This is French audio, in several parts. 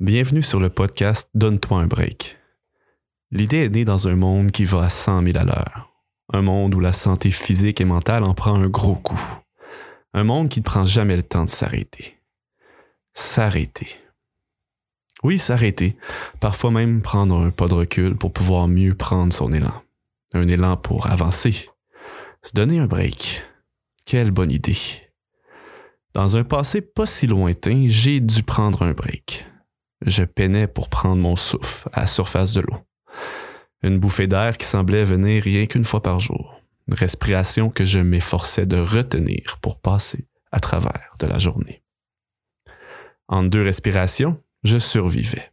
Bienvenue sur le podcast Donne-toi un break. L'idée est née dans un monde qui va à 100 000 à l'heure. Un monde où la santé physique et mentale en prend un gros coup. Un monde qui ne prend jamais le temps de s'arrêter. S'arrêter. Oui, s'arrêter. Parfois même prendre un pas de recul pour pouvoir mieux prendre son élan. Un élan pour avancer. Se donner un break. Quelle bonne idée. Dans un passé pas si lointain, j'ai dû prendre un break je peinais pour prendre mon souffle à la surface de l'eau. Une bouffée d'air qui semblait venir rien qu'une fois par jour. Une respiration que je m'efforçais de retenir pour passer à travers de la journée. En deux respirations, je survivais.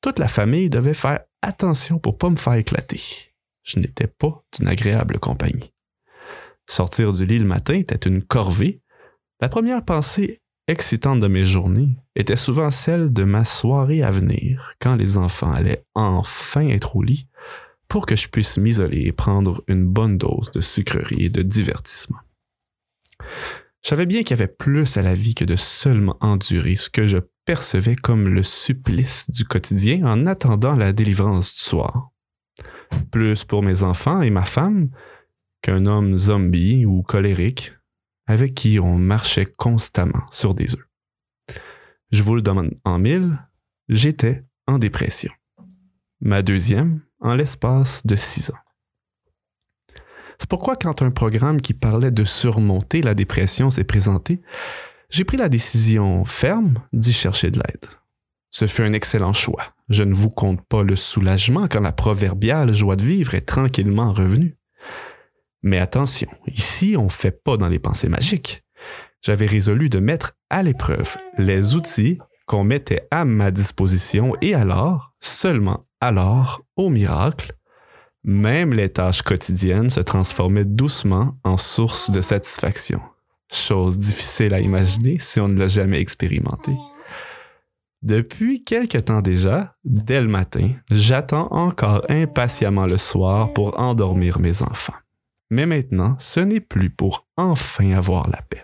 Toute la famille devait faire attention pour pas me faire éclater. Je n'étais pas d'une agréable compagnie. Sortir du lit le matin était une corvée. La première pensée excitante de mes journées était souvent celle de ma soirée à venir, quand les enfants allaient enfin être au lit, pour que je puisse m'isoler et prendre une bonne dose de sucrerie et de divertissement. Je savais bien qu'il y avait plus à la vie que de seulement endurer ce que je percevais comme le supplice du quotidien en attendant la délivrance du soir. Plus pour mes enfants et ma femme qu'un homme zombie ou colérique avec qui on marchait constamment sur des œufs. Je vous le demande en mille, j'étais en dépression. Ma deuxième en l'espace de six ans. C'est pourquoi quand un programme qui parlait de surmonter la dépression s'est présenté, j'ai pris la décision ferme d'y chercher de l'aide. Ce fut un excellent choix. Je ne vous compte pas le soulagement quand la proverbiale joie de vivre est tranquillement revenue. Mais attention, ici, on ne fait pas dans les pensées magiques. J'avais résolu de mettre à l'épreuve les outils qu'on mettait à ma disposition et alors, seulement alors, au miracle, même les tâches quotidiennes se transformaient doucement en source de satisfaction. Chose difficile à imaginer si on ne l'a jamais expérimenté. Depuis quelque temps déjà, dès le matin, j'attends encore impatiemment le soir pour endormir mes enfants. Mais maintenant, ce n'est plus pour enfin avoir la paix.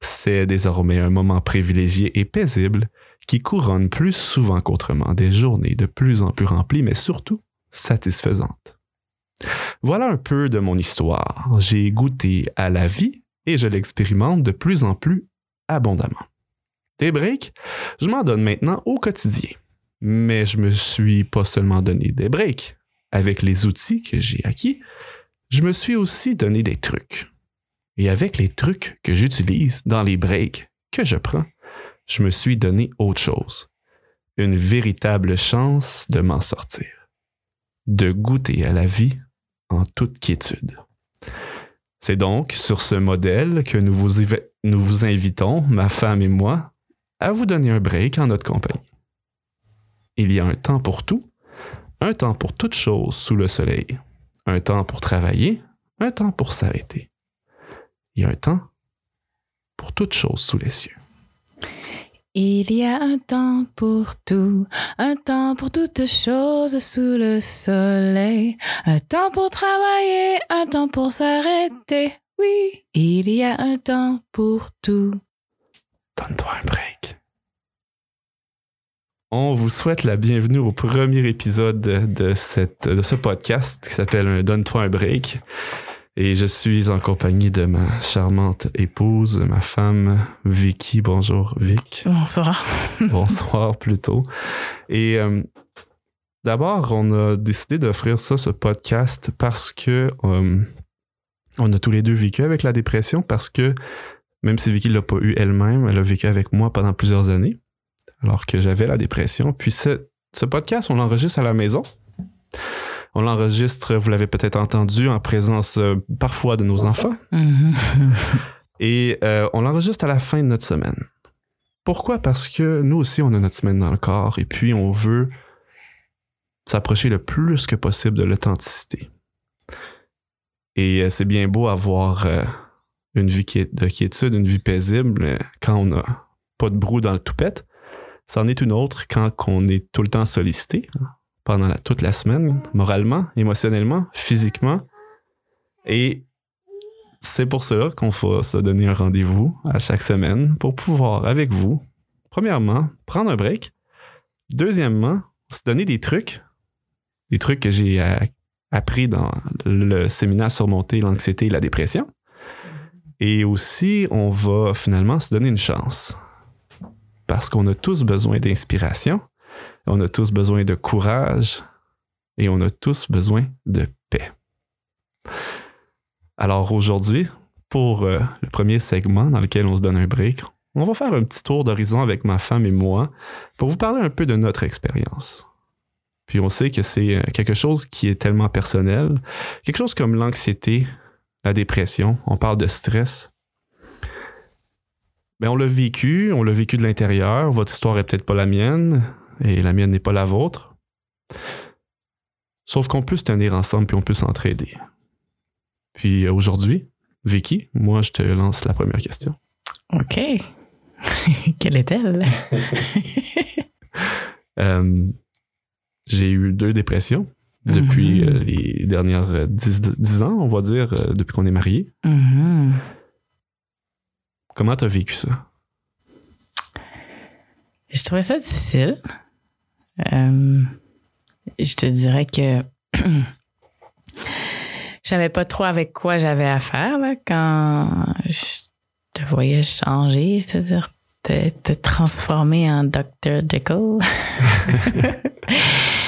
C'est désormais un moment privilégié et paisible qui couronne plus souvent qu'autrement des journées de plus en plus remplies, mais surtout satisfaisantes. Voilà un peu de mon histoire. J'ai goûté à la vie et je l'expérimente de plus en plus abondamment. Des breaks, je m'en donne maintenant au quotidien. Mais je me suis pas seulement donné des breaks. Avec les outils que j'ai acquis, je me suis aussi donné des trucs. Et avec les trucs que j'utilise dans les breaks que je prends, je me suis donné autre chose. Une véritable chance de m'en sortir. De goûter à la vie en toute quiétude. C'est donc sur ce modèle que nous vous, invitons, ma femme et moi, à vous donner un break en notre compagnie. Il y a un temps pour tout, un temps pour toute chose sous le soleil un temps pour travailler, un temps pour s'arrêter. Il y a un temps pour toute chose sous les cieux. Il y a un temps pour tout, un temps pour toutes choses sous le soleil, un temps pour travailler, un temps pour s'arrêter. Oui, il y a un temps pour tout. Donne-toi un break. On vous souhaite la bienvenue au premier épisode de, cette, de ce podcast qui s'appelle Donne-toi un break. Et je suis en compagnie de ma charmante épouse, ma femme Vicky. Bonjour Vic. Bonsoir. Bonsoir plutôt. Et euh, d'abord, on a décidé d'offrir ça, ce podcast, parce que euh, on a tous les deux vécu avec la dépression, parce que même si Vicky l'a pas eu elle-même, elle a vécu avec moi pendant plusieurs années alors que j'avais la dépression. Puis ce, podcast, on l'enregistre à la maison. On l'enregistre, vous l'avez peut-être entendu, en présence euh, parfois de nos enfants. Mm-hmm. Et euh, on l'enregistre à la fin de notre semaine. Pourquoi? Parce que nous aussi, on a notre semaine dans le corps et puis on veut s'approcher le plus que possible de l'authenticité. Et euh, c'est bien beau avoir une vie de quiétude, une vie paisible quand on n'a pas de brou dans le toupette. C'en est une autre quand on est tout le temps sollicité hein, pendant toute la semaine, moralement, émotionnellement, physiquement. Et c'est pour cela qu'on va se donner un rendez-vous à chaque semaine pour pouvoir, avec vous, premièrement, prendre un break, deuxièmement, se donner des trucs, des trucs que j'ai euh, appris dans le séminaire Surmonter l'anxiété et la dépression. Et aussi, on va finalement se donner une chance. Parce qu'on a tous besoin d'inspiration, on a tous besoin de courage et on a tous besoin de paix. Alors aujourd'hui, pour euh, le premier segment dans lequel on se donne un break, on va faire un petit tour d'horizon avec ma femme et moi pour vous parler un peu de notre expérience. Puis on sait que c'est euh, quelque chose qui est tellement personnel, quelque chose comme l'anxiété, la dépression, on parle de stress. Mais ben, on l'a vécu, on l'a vécu de l'intérieur, votre histoire est peut-être pas la mienne et la mienne n'est pas la vôtre. Sauf qu'on peut se tenir ensemble puis on peut s'entraider. Puis euh, aujourd'hui, Vicky, moi je te lance la première question. OK. Quelle est-elle? Euh, j'ai eu deux dépressions depuis mhm. euh, les dernières dix, ans, on va dire, depuis qu'on est mariés. Mhm. Comment tu as vécu ça? Je trouvais ça difficile. je te dirais que je savais pas trop avec quoi j'avais à faire quand je te voyais changer, c'est-à-dire te, transformer en Dr. Jekyll.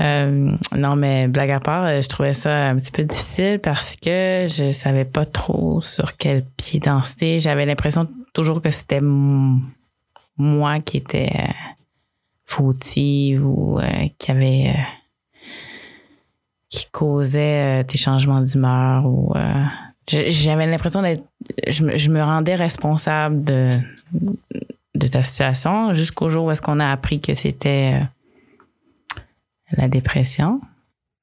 Euh, non, mais blague à part, je trouvais ça un petit peu difficile parce que je savais pas trop sur quel pied danser. J'avais l'impression toujours que c'était moi qui était euh, fautive ou euh, qui avait qui causait euh, tes changements d'humeur ou euh, j'avais l'impression d'être je me, rendais responsable de de ta situation jusqu'au jour où est-ce qu'on a appris que c'était euh, la dépression.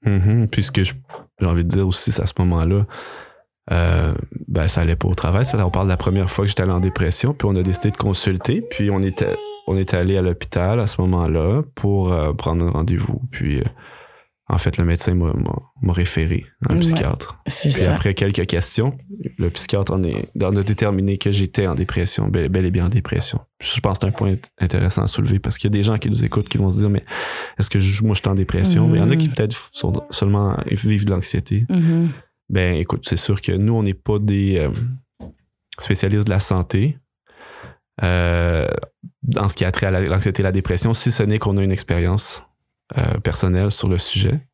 Mm-hmm. Puisque j'ai envie de dire aussi à ce moment-là, ben ça allait pas au travail. Ça, on parle de la première fois que j'étais allé en dépression, puis on a décidé de consulter, puis on était on était allé à l'hôpital à ce moment-là pour prendre un rendez-vous, puis en fait, le médecin m'a référé à un psychiatre. Et après quelques questions, le psychiatre en, est, a déterminé que j'étais en dépression, bel, et bien en dépression. Je pense que c'est un point intéressant à soulever parce qu'il y a des gens qui nous écoutent qui vont se dire, mais est-ce que moi je suis en dépression? Mais il y en a qui mm-hmm. peut-être seulement vivent de l'anxiété. Mm-hmm. Ben écoute, c'est sûr que nous, on n'est pas des euh, spécialistes de la santé. Euh, dans ce qui a trait à l'anxiété et la dépression, si ce n'est qu'on a une expérience euh, personnel sur le sujet.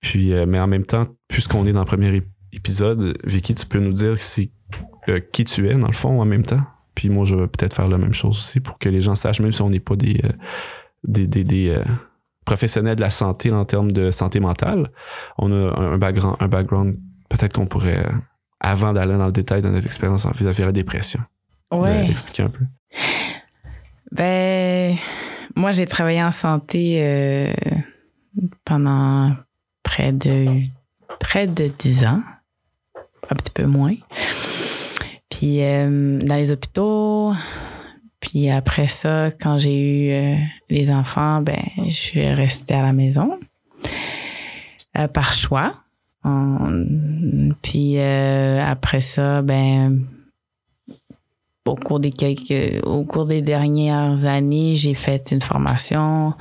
Puis, euh, mais en même temps, puisqu'on est dans le premier épisode, Vicky, tu peux nous dire si, euh, qui tu es, dans le fond, en même temps? Puis moi, je vais peut-être faire la même chose aussi pour que les gens sachent, même si on n'est pas des, des, des, professionnels de la santé en termes de santé mentale, on a un background, un background peut-être qu'on pourrait, avant d'aller dans le détail de notre expérience en vis-à-vis de la dépression, ouais. expliquer un peu. Ben, moi, j'ai travaillé en santé euh, pendant près de près de 10 ans, un petit peu moins. Puis euh, dans les hôpitaux, puis après ça, quand j'ai eu euh, les enfants, ben je suis restée à la maison par choix. puis après ça, ben au cours des quelques, au cours des dernières années, j'ai fait une formation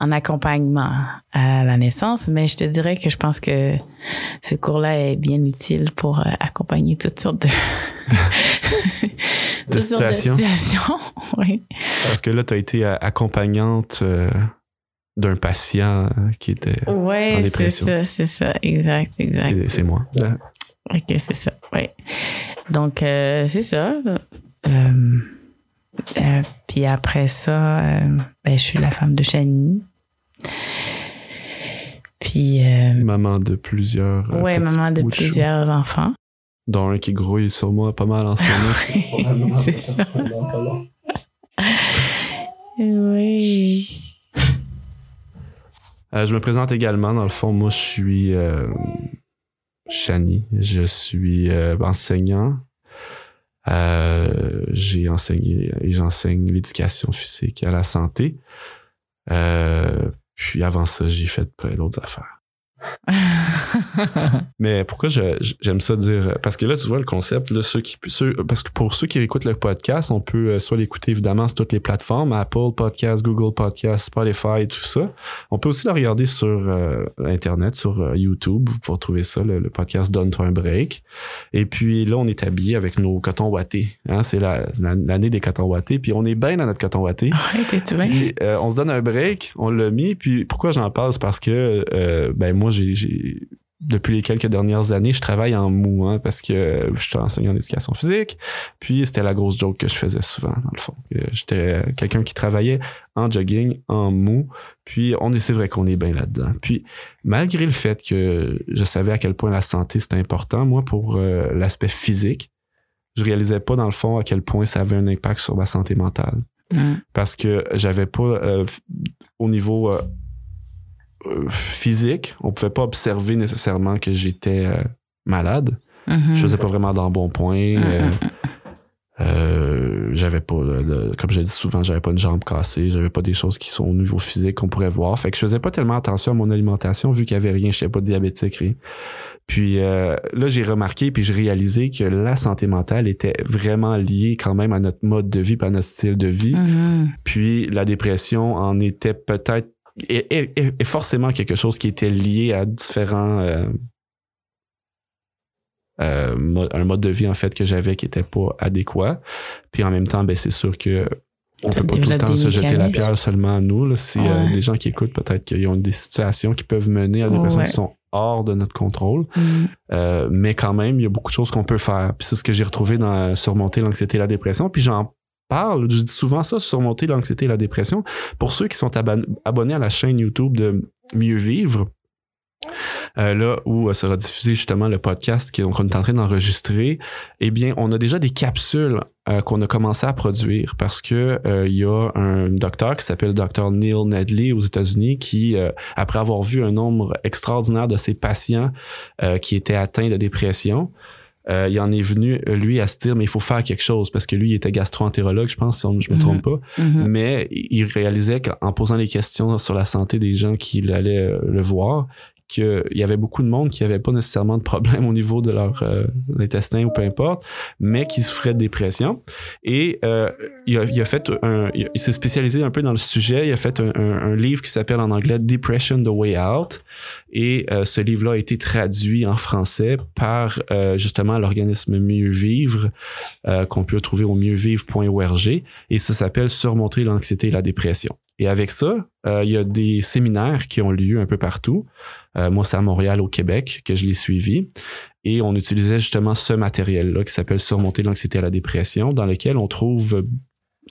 en accompagnement à la naissance, mais je te dirais que je pense que ce cours-là est bien utile pour euh, accompagner toutes sortes de, de, situations. oui. Parce que là, tu as été euh, accompagnante euh, d'un patient qui était en dépression. c'est ça, c'est ça, exact, exact. C'est moi. Ok, c'est ça, oui. Donc, c'est ça. Euh, euh, puis après ça, euh, ben, je suis la femme de Chani. Puis. maman de plusieurs. ouais, maman de plusieurs enfants. Dont un qui grouille sur moi pas mal en ce moment. C'est ça. oui. je me présente également. Dans le fond, moi, je suis Chani. Je suis enseignant euh, j'ai enseigné et j'enseigne l'éducation physique à la santé. Euh, puis avant ça, j'ai fait plein d'autres affaires. Mais pourquoi j'aime ça dire Parce que là, tu vois le concept, là, ceux qui, ceux- parce que pour ceux qui écoutent le podcast, on peut euh, soit l'écouter évidemment sur toutes les plateformes, Apple Podcast, Google Podcast, Spotify, tout ça. On peut aussi le regarder sur euh, Internet, sur euh, YouTube. Vous pouvez trouver ça, le, le podcast Donne-toi un break. Et puis là, on est habillé avec nos cotons wattés. Hein? C'est la- la- l'année des cotons wattés. Puis on est bien dans notre coton watté. Ouais, euh, on se donne un break, on l'a mis. Puis pourquoi j'en parle, parce que ben moi j'ai, depuis les quelques dernières années, je travaille en mou, hein, parce que je suis enseignant en éducation physique. Puis c'était la grosse joke que je faisais souvent, dans le fond. J'étais quelqu'un qui travaillait en jogging, en mou. Puis on est, c'est vrai qu'on est bien là-dedans. Puis malgré le fait que je savais à quel point la santé c'était important, moi, pour euh, l'aspect physique, je réalisais pas dans le fond à quel point ça avait un impact sur ma santé mentale parce que j'avais pas euh, au niveau euh, physique, on pouvait pas observer nécessairement que j'étais euh, malade. Mhm. Je faisais pas vraiment Euh, mm, mm. euh, j'avais pas, le- le- comme je dis souvent, j'avais pas une jambe cassée, j'avais pas des choses qui sont au niveau physique qu'on pourrait voir. Fait que je faisais pas tellement attention à mon alimentation vu qu'il y avait rien, je pas diabétique, rien. Puis euh, là, j'ai remarqué puis j'ai réalisé que la santé mentale était vraiment liée quand même à notre mode de vie, pas à notre style de vie. Mhm. Puis la dépression en était peut-être est, est- est- forcément quelque chose qui était lié à différents euh, euh, un mode de vie en fait que j'avais qui était pas adéquat. Puis en même temps, ben c'est sûr que on peut pas tout le temps se jeter la pierre seulement à nous. Là. Si euh, Ouais. des gens qui écoutent, peut-être qu'ils ont des situations qui peuvent mener à des Ouais. qui sont hors de notre contrôle. Mm. Euh, mais quand même, il y a beaucoup de choses qu'on peut faire. Puis c'est ce que j'ai retrouvé dans surmonter l'anxiété et la dépression. Puis j'en parle, je dis souvent ça, surmonter l'anxiété et la dépression. Pour ceux qui sont abonnés à la chaîne YouTube de Mieux Vivre, euh, là où euh, sera diffusé justement le podcast qu'on est en train d'enregistrer, eh bien, on a déjà des capsules euh, qu'on a commencé à produire parce que il y a un docteur qui s'appelle Dr. Neil Nedley aux États-Unis qui, après avoir vu un nombre extraordinaire de ses patients qui étaient atteints de dépression, euh, il en est venu, euh, lui, à se dire, mais il faut faire quelque chose parce que lui, il était gastro-entérologue, je pense, si on- je me Mhm. trompe pas. Mhm. Mais il réalisait qu'en posant les questions sur la santé des gens qui allaient euh, le voir, qu'il y avait beaucoup de monde qui avait pas nécessairement de problème au niveau de leur euh, intestin ou peu importe, mais qui souffrait de dépression. Et euh, il, a, fait un, il, s'est spécialisé un peu dans le sujet. Il a fait un, livre qui s'appelle en anglais Depression: The Way Out. Et euh, ce livre-là a été traduit en français par euh, justement l'organisme Mieux Vivre qu'on peut trouver au mieuxvivre.org et ça s'appelle Surmonter l'anxiété et la dépression. Et avec ça, euh, il y a des séminaires qui ont lieu un peu partout. Euh, moi, c'est à Montréal, au Québec, que je l'ai suivi. Et on utilisait justement ce matériel-là qui s'appelle Surmonter l'anxiété et la dépression, dans lequel on trouve,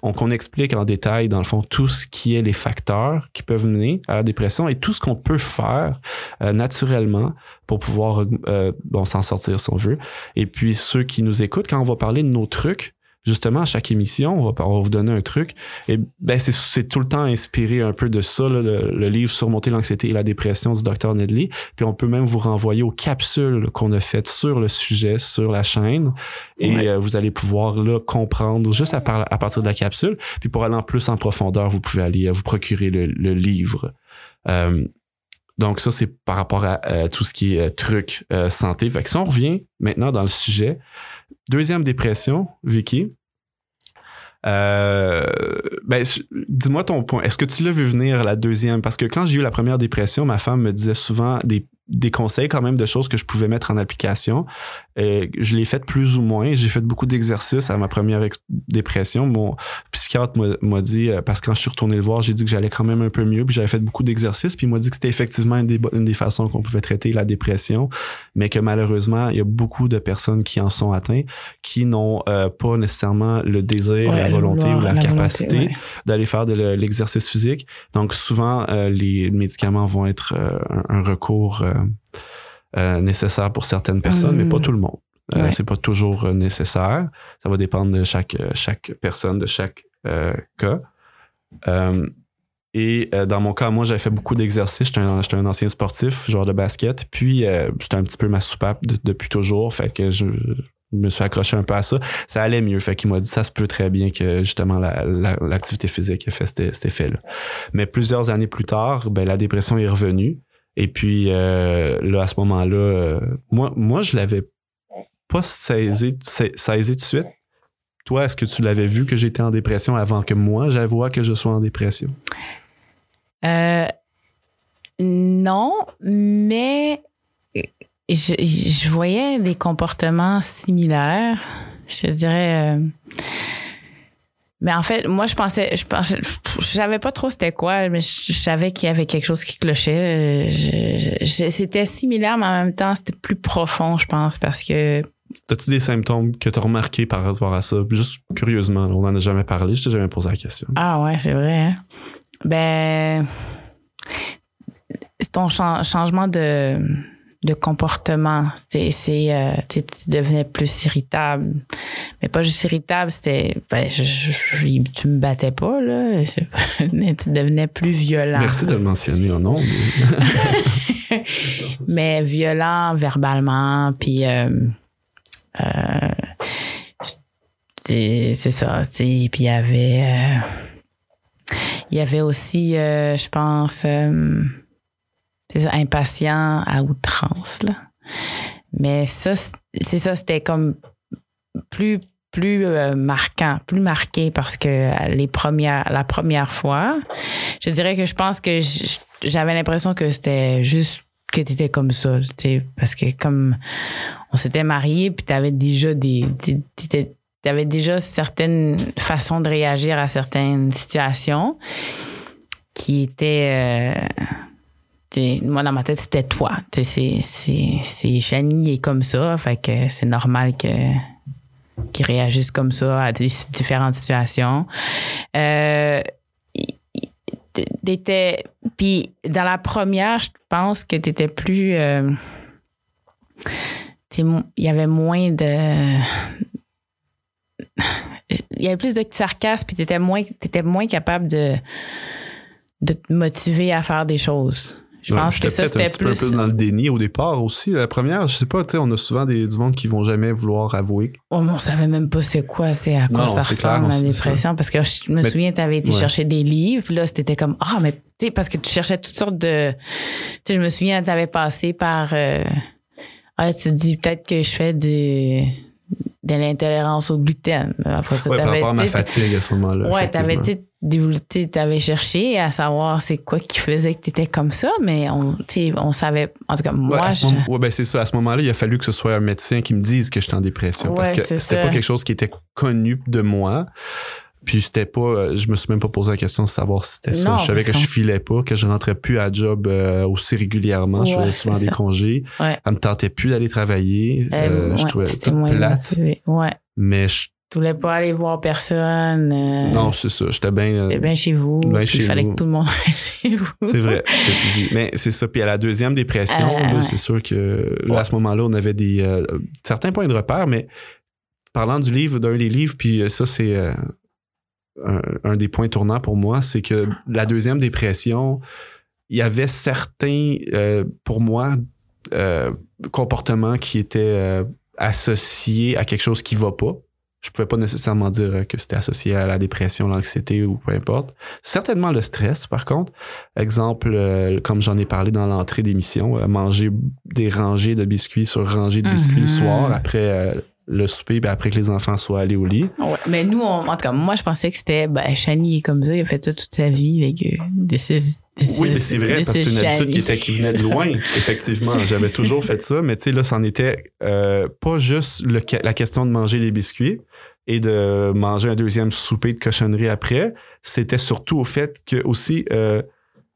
on, explique en détail, dans le fond, tout ce qui est les facteurs qui peuvent mener à la dépression et tout ce qu'on peut faire euh, naturellement pour pouvoir euh, bon, s'en sortir si on veut. Et puis, ceux qui nous écoutent, quand on va parler de nos trucs, justement, à chaque émission, on va, on va vous donner un truc. Et ben, c'est, tout le temps inspiré un peu de ça, là, le, le livre Surmonter l'anxiété et la dépression du Dr. Nedley. Puis on peut même vous renvoyer aux capsules qu'on a faites sur le sujet, sur la chaîne. Et Ouais. euh, vous allez pouvoir là comprendre juste à, par- à partir de la capsule. Puis pour aller en plus en profondeur, vous pouvez aller euh, vous procurer le, le livre. Euh, donc ça, c'est par rapport à euh, tout ce qui est euh, truc euh, santé. Fait que si on revient maintenant dans le sujet, deuxième dépression, Vicky. Euh, ben, dis-moi ton point. Est-ce que tu l'as vu venir la deuxième? Parce que quand j'ai eu la première dépression, ma femme me disait souvent des, des conseils quand même de choses que je pouvais mettre en application. Euh, je l'ai fait plus ou moins. J'ai fait beaucoup d'exercices à ma première dépression. Mon psychiatre m'a- dit, euh, parce que quand je suis retourné le voir, j'ai dit que j'allais quand même un peu mieux, puis j'avais fait beaucoup d'exercices, puis il m'a dit que c'était effectivement une des, une des façons qu'on pouvait traiter la dépression, mais que malheureusement, il y a beaucoup de personnes qui en sont atteintes, qui n'ont euh, pas nécessairement le désir, Ouais, la volonté vouloir, ou la, capacité ouais. d'aller faire de le- l'exercice physique. Donc souvent, euh, les médicaments vont être euh, un, un recours nécessaire pour certaines personnes, mais Mm. pas tout le monde. Euh, Ouais. C'est pas toujours euh, nécessaire. Ça va dépendre de chaque, euh, chaque personne, de chaque euh, cas. Euh, et euh, dans mon cas, moi, j'avais fait beaucoup d'exercices. J'étais un, j'étais un ancien sportif, joueur de basket. Puis, euh, c'était un petit peu ma soupape de- depuis toujours. Fait que je, je me suis accroché un peu à ça. Ça allait mieux. Fait qu'il m'a dit, ça se peut très bien que justement la- la- l'activité physique ait fait cet, cet effet-là. Mais plusieurs années plus tard, ben, la dépression est revenue. Et puis euh, là, à ce moment-là, euh, moi, moi, je l'avais pas saisi, sa- saisi tout de suite. Toi, est-ce que tu l'avais vu que j'étais en dépression avant que moi j'avoue que je sois en dépression? Euh, non, mais je, je voyais des comportements similaires. Je te dirais. Mais en fait, moi, je pensais, je pensais, je savais pas trop c'était quoi, mais je, je savais qu'il y avait quelque chose qui clochait. C'était similaire, mais en même temps, c'était plus profond, je pense, parce que As-tu des symptômes que tu as remarqués par rapport à ça? Juste curieusement, on n'en a jamais parlé, je t'ai jamais posé la question. Ah ouais, c'est vrai. hein. Ben, ton chan- changement de, de comportement. C'est, c'est, euh, tu devenais plus irritable. Mais pas juste irritable, c'était, ben, je, je- je- tu me battais pas, là. Mais tu devenais plus violent. Merci de le mentionner en nom. mais violent verbalement, puis euh, euh, c'est c'est ça, puis il y avait euh, il y avait aussi, euh, je pense, euh, c'est ça, impatient à outrance, là. Mais ça, c'est ça, c'était comme plus plus euh, marquant, plus marqué parce que les premières, la première fois, je dirais que je pense que j'avais l'impression que c'était juste que tu étais comme ça, parce que comme on s'était mariés, puis tu avais déjà des tu avais déjà certaines façons de réagir à certaines situations qui étaient euh, moi dans ma tête c'était toi, c'est Shani est comme ça, fait que c'est normal que qui réagissent comme ça à différentes situations. Euh, t'étais- puis dans la première, je pense que tu étais plus. euh, il y avait moins de. Il y avait plus de sarcasme, puis tu étais moins, t'étais moins capable de, de te motiver à faire des choses. Je pense que ça, un c'était petit peu plus. plus dans le déni au départ aussi. La première, je sais pas, tu sais, on a souvent des, du monde qui vont jamais vouloir avouer. Oh, mais on savait même pas c'est quoi, c'est à quoi Non, ça clair, ressemble on la dépression. Parce que je me Mais- souviens, tu avais été Ouais. chercher des livres, là, c'était comme, ah, mais tu sais, parce que tu cherchais toutes sortes de. Tu sais, je me souviens, tu avais passé par. euh, ah, tu te dis peut-être que je fais du, de l'intolérance au gluten. Après ça, Ouais, par rapport à ma fatigue à ce moment-là. Ouais, t'avais. Tu tu t'avais cherché à savoir c'est quoi qui faisait que t'étais comme ça, mais on, tu sais, on savait. En tout cas, Ouais, moi, ce je- ouais, ben c'est ça. À ce moment-là, il a fallu que ce soit un médecin qui me dise que j'étais en dépression. parce Ouais, que c'était pas quelque chose qui était connu de moi. Puis c'était pas. euh, Je me suis même pas posé la question de savoir si c'était ça. Je savais que je filais pas, que je rentrais plus à job euh, aussi régulièrement. je Ouais, faisais souvent des congés. Ouais. Elle me tentait plus d'aller travailler. euh, Euh, je ouais, trouvais tout plate. Ouais. Mais je- Tu voulais pas aller voir personne. euh, non, c'est ça. J'étais bien. euh, bien chez vous. Ben chez il fallait vous. que tout le monde aille chez vous. C'est vrai, ce que tu dis. Mais c'est ça. Puis à la deuxième dépression, Euh, là, ouais. c'est sûr que là, à ce moment-là, on avait des euh, certains points de repère, mais parlant du livre, d'un des livres, puis ça, c'est euh, un, un des points tournants pour moi, c'est que la deuxième dépression, il y avait certains, euh, pour moi, euh, comportements qui étaient euh, associés à quelque chose qui va pas. Je pouvais pas nécessairement dire euh, que c'était associé à la dépression, l'anxiété ou peu importe. Certainement le stress, par contre. Exemple, euh, comme j'en ai parlé dans l'entrée d'émission, euh, manger des rangées de biscuits sur rangées de biscuits le Mhm. soir après le souper, puis après que les enfants soient allés au lit. Ouais, mais nous, on- en tout cas, moi, je pensais que c'était, ben, Shani est comme ça, il a fait ça toute sa vie avec euh, Oui, mais c'est vrai, parce que c'est une habitude qui, était, qui venait de loin. Effectivement, j'avais toujours fait ça, mais tu sais, là, c'en était euh, pas juste le la question de manger les biscuits et de manger un deuxième souper de cochonnerie après. C'était surtout au fait que aussi euh,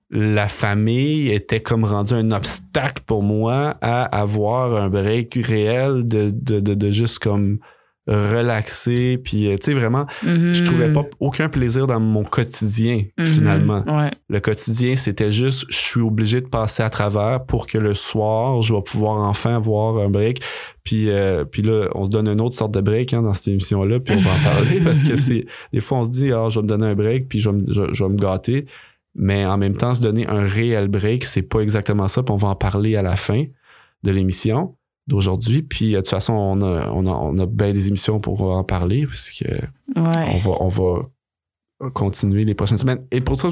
la famille était comme rendu un obstacle pour moi à avoir un break réel de, de, de, de juste comme relaxer puis euh, tu sais vraiment Mhm. je trouvais pas aucun plaisir dans mon quotidien Mhm. finalement Ouais. le quotidien, c'était juste, je suis obligé de passer à travers pour que le soir, je vais pouvoir enfin avoir un break. Puis, euh, puis là, on se donne une autre sorte de break hein, dans cette émission-là, puis on va en parler parce que c'est des fois, on se dit, ah, je vais me donner un break, puis je vais me, je, je vais me gâter. Mais en même temps, se donner un réel break, c'est pas exactement ça, puis on va en parler à la fin de l'émission d'aujourd'hui. Puis, euh, de toute façon, on a, on a, on a bien des émissions pour en parler, parce que on Ouais. va, on va continuer les prochaines semaines. Et pour ça,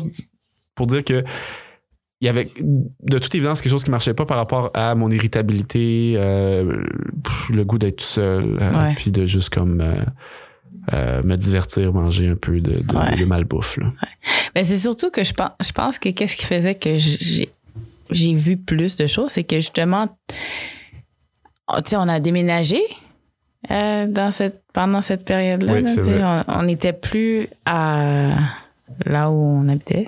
pour dire que il y avait de toute évidence quelque chose qui marchait pas par rapport à mon irritabilité, euh, le goût d'être tout seul, euh, Ouais. puis de juste comme euh, euh, me divertir, manger un peu de, de, Ouais. de malbouffe. Là. Mais c'est surtout que je pense, je pense que qu'est-ce qui faisait que j'ai, j'ai vu plus de choses, c'est que justement, oh, tu sais, on a déménagé euh, dans cette, pendant cette période-là. Oui, là, on n'était plus à là où on habitait.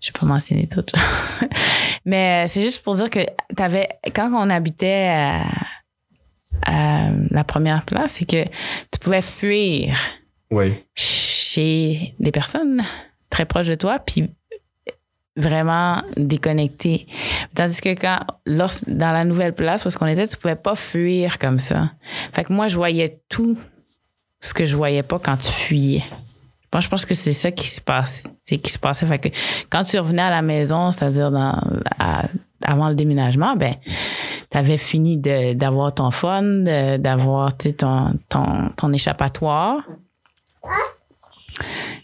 Je vais pas mentionner tout. Mais euh, c'est juste pour dire que t'avais, quand on habitait à, à la première place, c'est que tu pouvais fuir Oui. chez des personnes très proches de toi, puis vraiment déconnecté. Tandis que quand, lors- dans la nouvelle place où est-ce qu'on était, tu pouvais pas fuir comme ça. Fait que moi, je voyais tout ce que je voyais pas quand tu fuyais. Moi, je pense que c'est ça qui se passe, c'est qui se passait. Fait que quand tu revenais à la maison, c'est-à-dire dans, à- avant le déménagement, ben, t'avais fini de- d'avoir ton fun, d'avoir tu ton, ton, ton échappatoire.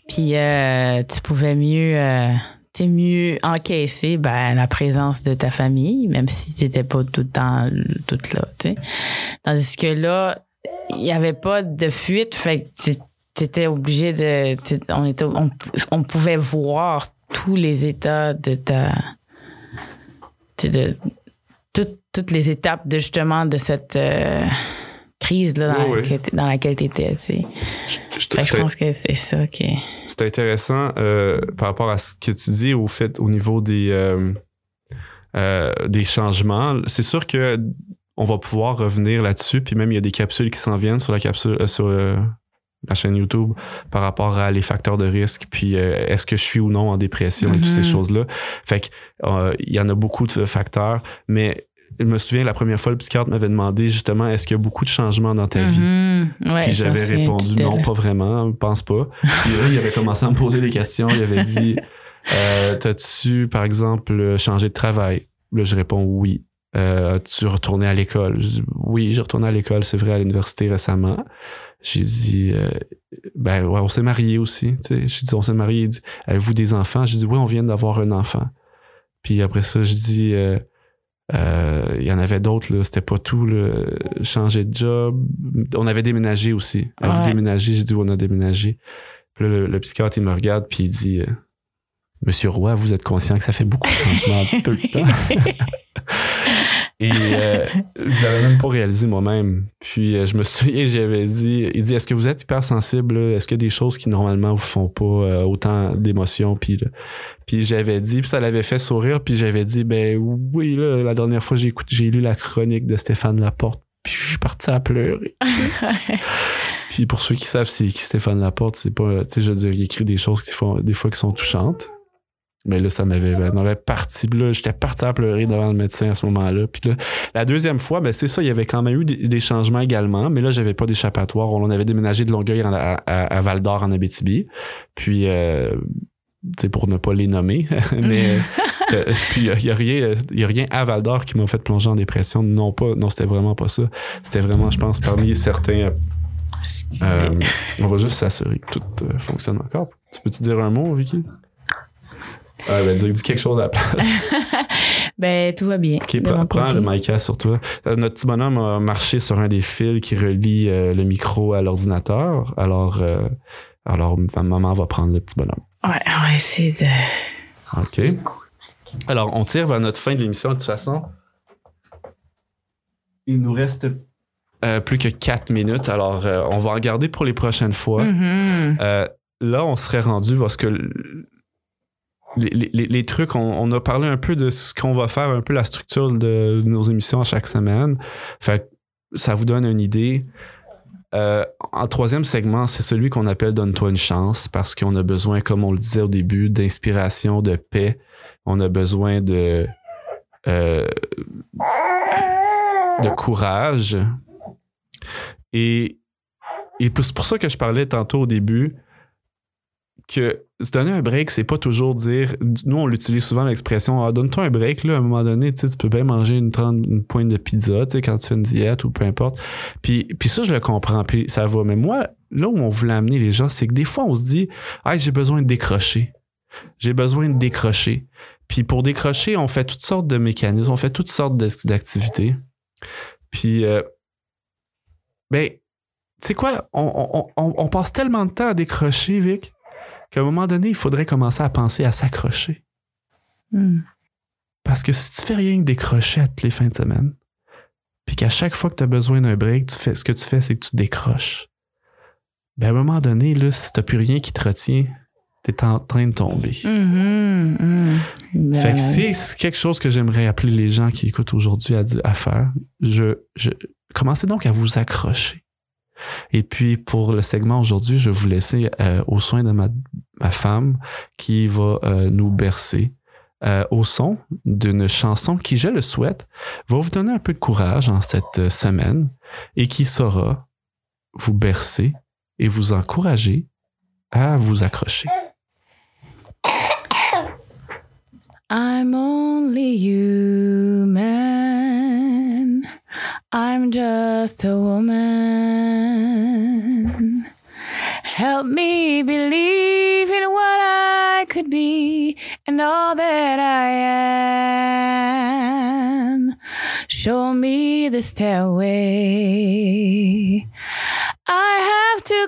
Puis euh, tu pouvais mieux, euh, tu sais, mieux encaisser ben, la présence de ta famille, même si tu n'étais pas tout le temps toute là. tu sais. Tandis que là, il n'y avait pas de fuite, fait que tu étais obligé de. tu On, était, on, on pouvait voir tous les états de ta. De toutes, toutes les étapes de justement de cette euh, crise là, dans, Oui, oui. laquelle, dans laquelle tu étais. Je- je- je pense que c'est ça qui. C'est intéressant euh, par rapport à ce que tu dis au fait au niveau des euh, euh, des changements. C'est sûr que on va pouvoir revenir là-dessus, puis même il y a des capsules qui s'en viennent sur la capsule euh, sur le- la chaîne YouTube par rapport à les facteurs de risque, puis euh, est-ce que je suis ou non en dépression et toutes ces Mhm. choses-là. Fait que euh, il y en a beaucoup de facteurs, mais je me souviens la première fois le psychiatre m'avait demandé justement est-ce qu'il y a beaucoup de changements dans ta vie? Mhm. Ouais, Puis j'avais répondu non, pas vraiment, je pense pas. Puis là, il avait commencé à me poser des questions. Il avait dit euh, T'as-tu, par exemple, euh, changé de travail? Là, je réponds oui. Euh, As-tu retourné à l'école? Oui, j'ai retourné à l'école, c'est vrai, à l'université récemment. J'ai dit euh, Ben ouais, on s'est mariés aussi. Tu sais, j'ai dit On s'est mariés. Il dit Avez-vous des enfants? J'ai dit Oui, on vient d'avoir un enfant. Puis après ça, je dis euh, euh, il y en avait d'autres, là, c'était pas tout. Là. Changer de job. On avait déménagé aussi. Avez-vous Ouais. déménagé? J'ai dit, on a déménagé. Puis là, le, le psychiatre, il me regarde, puis il dit, Monsieur Roy, vous êtes conscient que ça fait beaucoup de changements en peu de temps. Et euh, je l'avais même pas réalisé moi-même. Puis euh, je me souviens, j'avais dit, il dit, est-ce que vous êtes hypersensible? Est-ce qu'il y a des choses qui normalement vous font pas euh, autant d'émotions? Puis, là, puis j'avais dit, puis ça l'avait fait sourire, puis j'avais dit, ben oui, là, la dernière fois j'ai écouté, j'ai lu la chronique de Stéphane Laporte, puis je suis parti à pleurer. Puis pour ceux qui savent c'est qui Stéphane Laporte, c'est pas, tu sais, je veux dire, il écrit des choses qui font, des fois qui sont touchantes. Mais là, ça m'avait, ça m'avait parti. Là, j'étais parti à pleurer devant le médecin à ce moment-là. Puis là, la deuxième fois, ben c'est ça, il y avait quand même eu des, des changements également. Mais là, j'avais pas d'échappatoire. On avait déménagé de Longueuil en- à, Val d'Or en Abitibi. Puis, euh, tu sais, pour ne pas les nommer. mais c'était- puis il y, a rien, y a rien à Val d'Or qui m'a fait plonger en dépression. Non pas, non, c'était vraiment pas ça. C'était vraiment, je pense, parmi certains. euh, on va juste s'assurer que tout euh, fonctionne encore. Tu peux-tu dire un mot, Vicky? Ah, ben, dis, dis quelque chose à la place. ben, tout va bien. Ok, prends, côté. le mic sur toi. Euh, notre petit bonhomme a marché sur un des fils qui relie euh, le micro à l'ordinateur. Alors, euh, alors, ma maman va prendre le petit bonhomme. Ouais, on va essayer de. OK. Alors, on tire vers notre fin de l'émission de toute façon. Il nous reste euh, plus que 4 minutes. Alors, euh, on va en garder pour les prochaines fois. Mhm. Euh, là, on serait rendu parce que les, trucs, on, a parlé un peu de ce qu'on va faire, un peu la structure de nos émissions chaque semaine. Fait ça vous donne une idée. Euh, en troisième segment, c'est celui qu'on appelle Donne-toi une chance parce qu'on a besoin, comme on le disait au début, d'inspiration, de paix. On a besoin de, euh, de courage. Et, et c'est pour ça que je parlais tantôt au début que se donner un break, c'est pas toujours dire. Nous, on l'utilise souvent l'expression ah, donne-toi un break, là, à un moment donné, tu peux bien manger une, 30 une pointe de pizza, quand tu fais une diète ou peu importe. Puis, puis ça, je le comprends, puis ça va. Mais moi, là où on voulait amener les gens, c'est que des fois, on se dit Ah, j'ai besoin de décrocher. J'ai besoin de décrocher. Puis pour décrocher, on fait toutes sortes de mécanismes, on fait toutes sortes d'activités. Puis, euh, ben, tu sais quoi, on, passe tellement de temps à décrocher, Vic, qu'à un moment donné, il faudrait commencer à penser à s'accrocher. Hmm. Parce que si tu fais rien que décrocher toutes les fins de semaine, puis qu'à chaque fois que tu as besoin d'un break, tu fais, ce que tu fais, c'est que tu décroches. Ben, à un moment donné, là, si t'as plus rien qui te retient, t'es en train de tomber. Mm-hmm, mm. Fait que c'est quelque chose que j'aimerais appeler les gens qui écoutent aujourd'hui à, à faire. Je, je, commencez donc à vous accrocher. Et puis, pour le segment aujourd'hui, je vais vous laisser euh, au soin de ma, ma femme qui va euh, nous bercer euh, au son d'une chanson qui, je le souhaite, va vous donner un peu de courage en cette semaine et qui saura vous bercer et vous encourager à vous accrocher. I'm only human. I'm. Help me believe in what I could be and all that I am. Show me the stairway I have to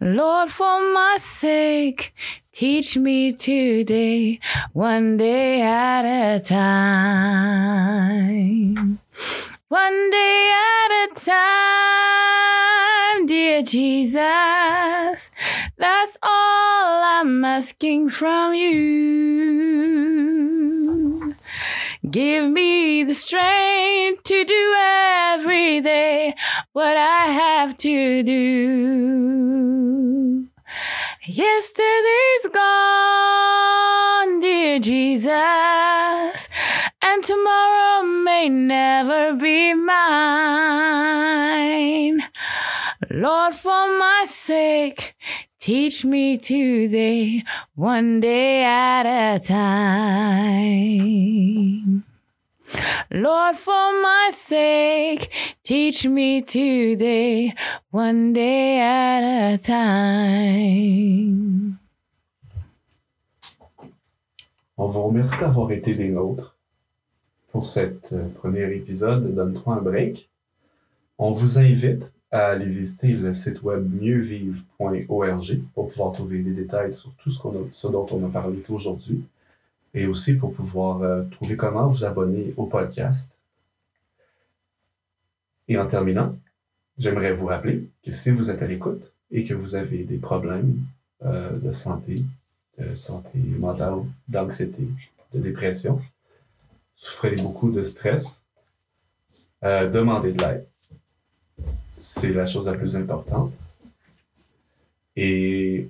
climb. Lord, for my sake, Teach me today, one day at a time. Jesus. That's all I'm asking from you. Give me the strength to do every day what I have to do. Yesterday's gone, dear Jesus, and tomorrow may never be mine. Lord, for my sake, teach me today, one day at a time. Lord, for my sake, teach me today, one day at a time. On vous remercie d'avoir été des nôtres pour cet euh, premier épisode de Donne-toi un break. On vous invite à aller visiter le site web mieuxvive.org pour pouvoir trouver des détails sur tout ce, qu'on a, ce dont on a parlé aujourd'hui et aussi pour pouvoir euh, trouver comment vous abonner au podcast. Et en terminant, j'aimerais vous rappeler que si vous êtes à l'écoute et que vous avez des problèmes euh, de santé, de santé mentale, d'anxiété, de dépression, souffrez beaucoup de stress, euh, demandez de l'aide. C'est la chose la plus importante. Et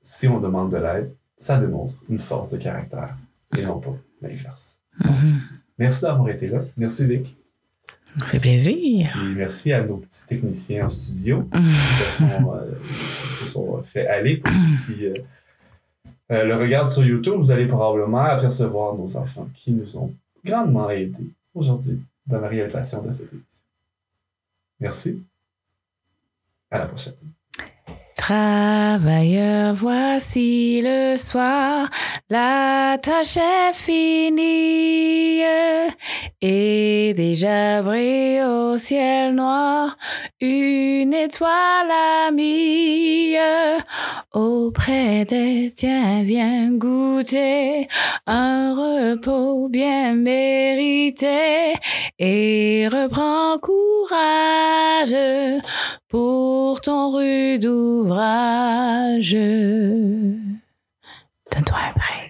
si on demande de l'aide, ça démontre une force de caractère et non pas l'inverse. Mhm. Merci d'avoir été là. Merci, Vic. Ça fait plaisir. Et merci à nos petits techniciens en studio Mhm. qui se sont, euh, fait aller. Pour ceux qui euh, euh, le regardent sur YouTube, vous allez probablement apercevoir nos enfants qui nous ont grandement aidés aujourd'hui dans la réalisation de cette émission. Merci. À la prochaine. Travailleurs, voici le soir, la tâche est finie. Et déjà brille au ciel noir. Une étoile amie auprès des tiens viens goûter un repos bien mérité. Et reprends courage pour ton rude ouvrage. Donne-toi un break.